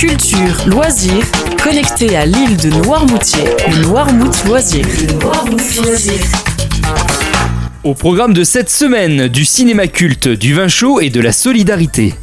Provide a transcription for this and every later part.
culture, loisirs, connecté à l'île de Noirmoutier, le Noirmout Loisir. Au programme de cette semaine, du cinéma culte, du vin chaud et de la solidarité.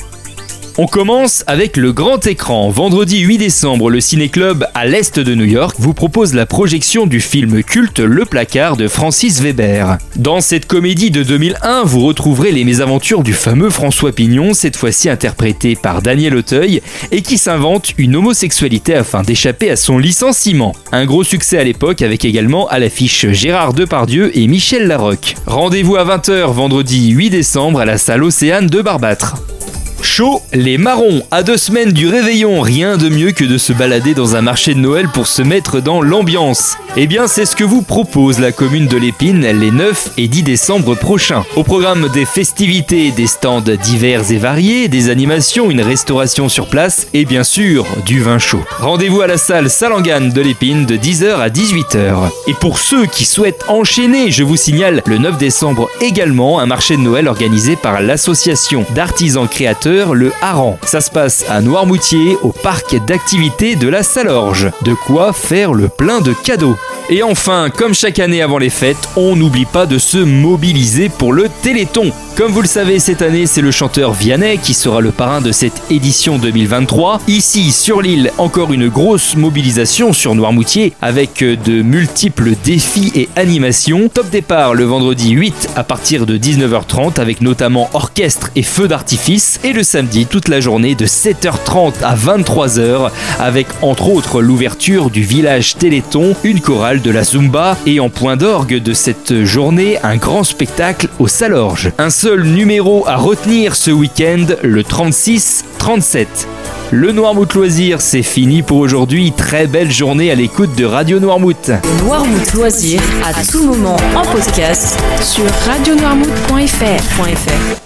On commence avec le grand écran. Vendredi 8 décembre, le Ciné-Club à l'est de New York vous propose la projection du film culte Le Placard de Francis Weber. Dans cette comédie de 2001, vous retrouverez les mésaventures du fameux François Pignon, cette fois-ci interprété par Daniel Auteuil, et qui s'invente une homosexualité afin d'échapper à son licenciement. Un gros succès à l'époque avec également à l'affiche Gérard Depardieu et Michel Larocque. Rendez-vous à 20h vendredi 8 décembre à la salle Océane de Barbâtre. Chaud, les marrons, à deux semaines du réveillon, rien de mieux que de se balader dans un marché de Noël pour se mettre dans l'ambiance. Eh bien, c'est ce que vous propose la commune de l'Épine les 9 et 10 décembre prochains. Au programme des festivités, des stands divers et variés, des animations, une restauration sur place et bien sûr du vin chaud. Rendez-vous à la salle Salangane de l'Épine de 10h à 18h. Et pour ceux qui souhaitent enchaîner, je vous signale le 9 décembre également un marché de Noël organisé par l'association d'artisans créateurs le Haran. Ça se passe à Noirmoutier, au parc d'activités de la Salorge. De quoi faire le plein de cadeaux. Et enfin, comme chaque année avant les fêtes, on n'oublie pas de se mobiliser pour le Téléthon. Comme vous le savez, cette année, c'est le chanteur Vianney qui sera le parrain de cette édition 2023. Ici, sur l'île, encore une grosse mobilisation sur Noirmoutier avec de multiples défis et animations. Top départ le vendredi 8 à partir de 19h30 avec notamment orchestre et feu d'artifice. Et le samedi, toute la journée de 7h30 à 23h avec entre autres l'ouverture du village Téléthon, une chorale de la Zumba et en point d'orgue de cette journée, un grand spectacle au Salorge. Un seul numéro à retenir ce week-end, le 36-37. Le Noirmouth Loisir, c'est fini pour aujourd'hui. Très belle journée à l'écoute de Radio Noirmouth. Noirmout Loisir, à tout moment en podcast sur radionoirmout.fr.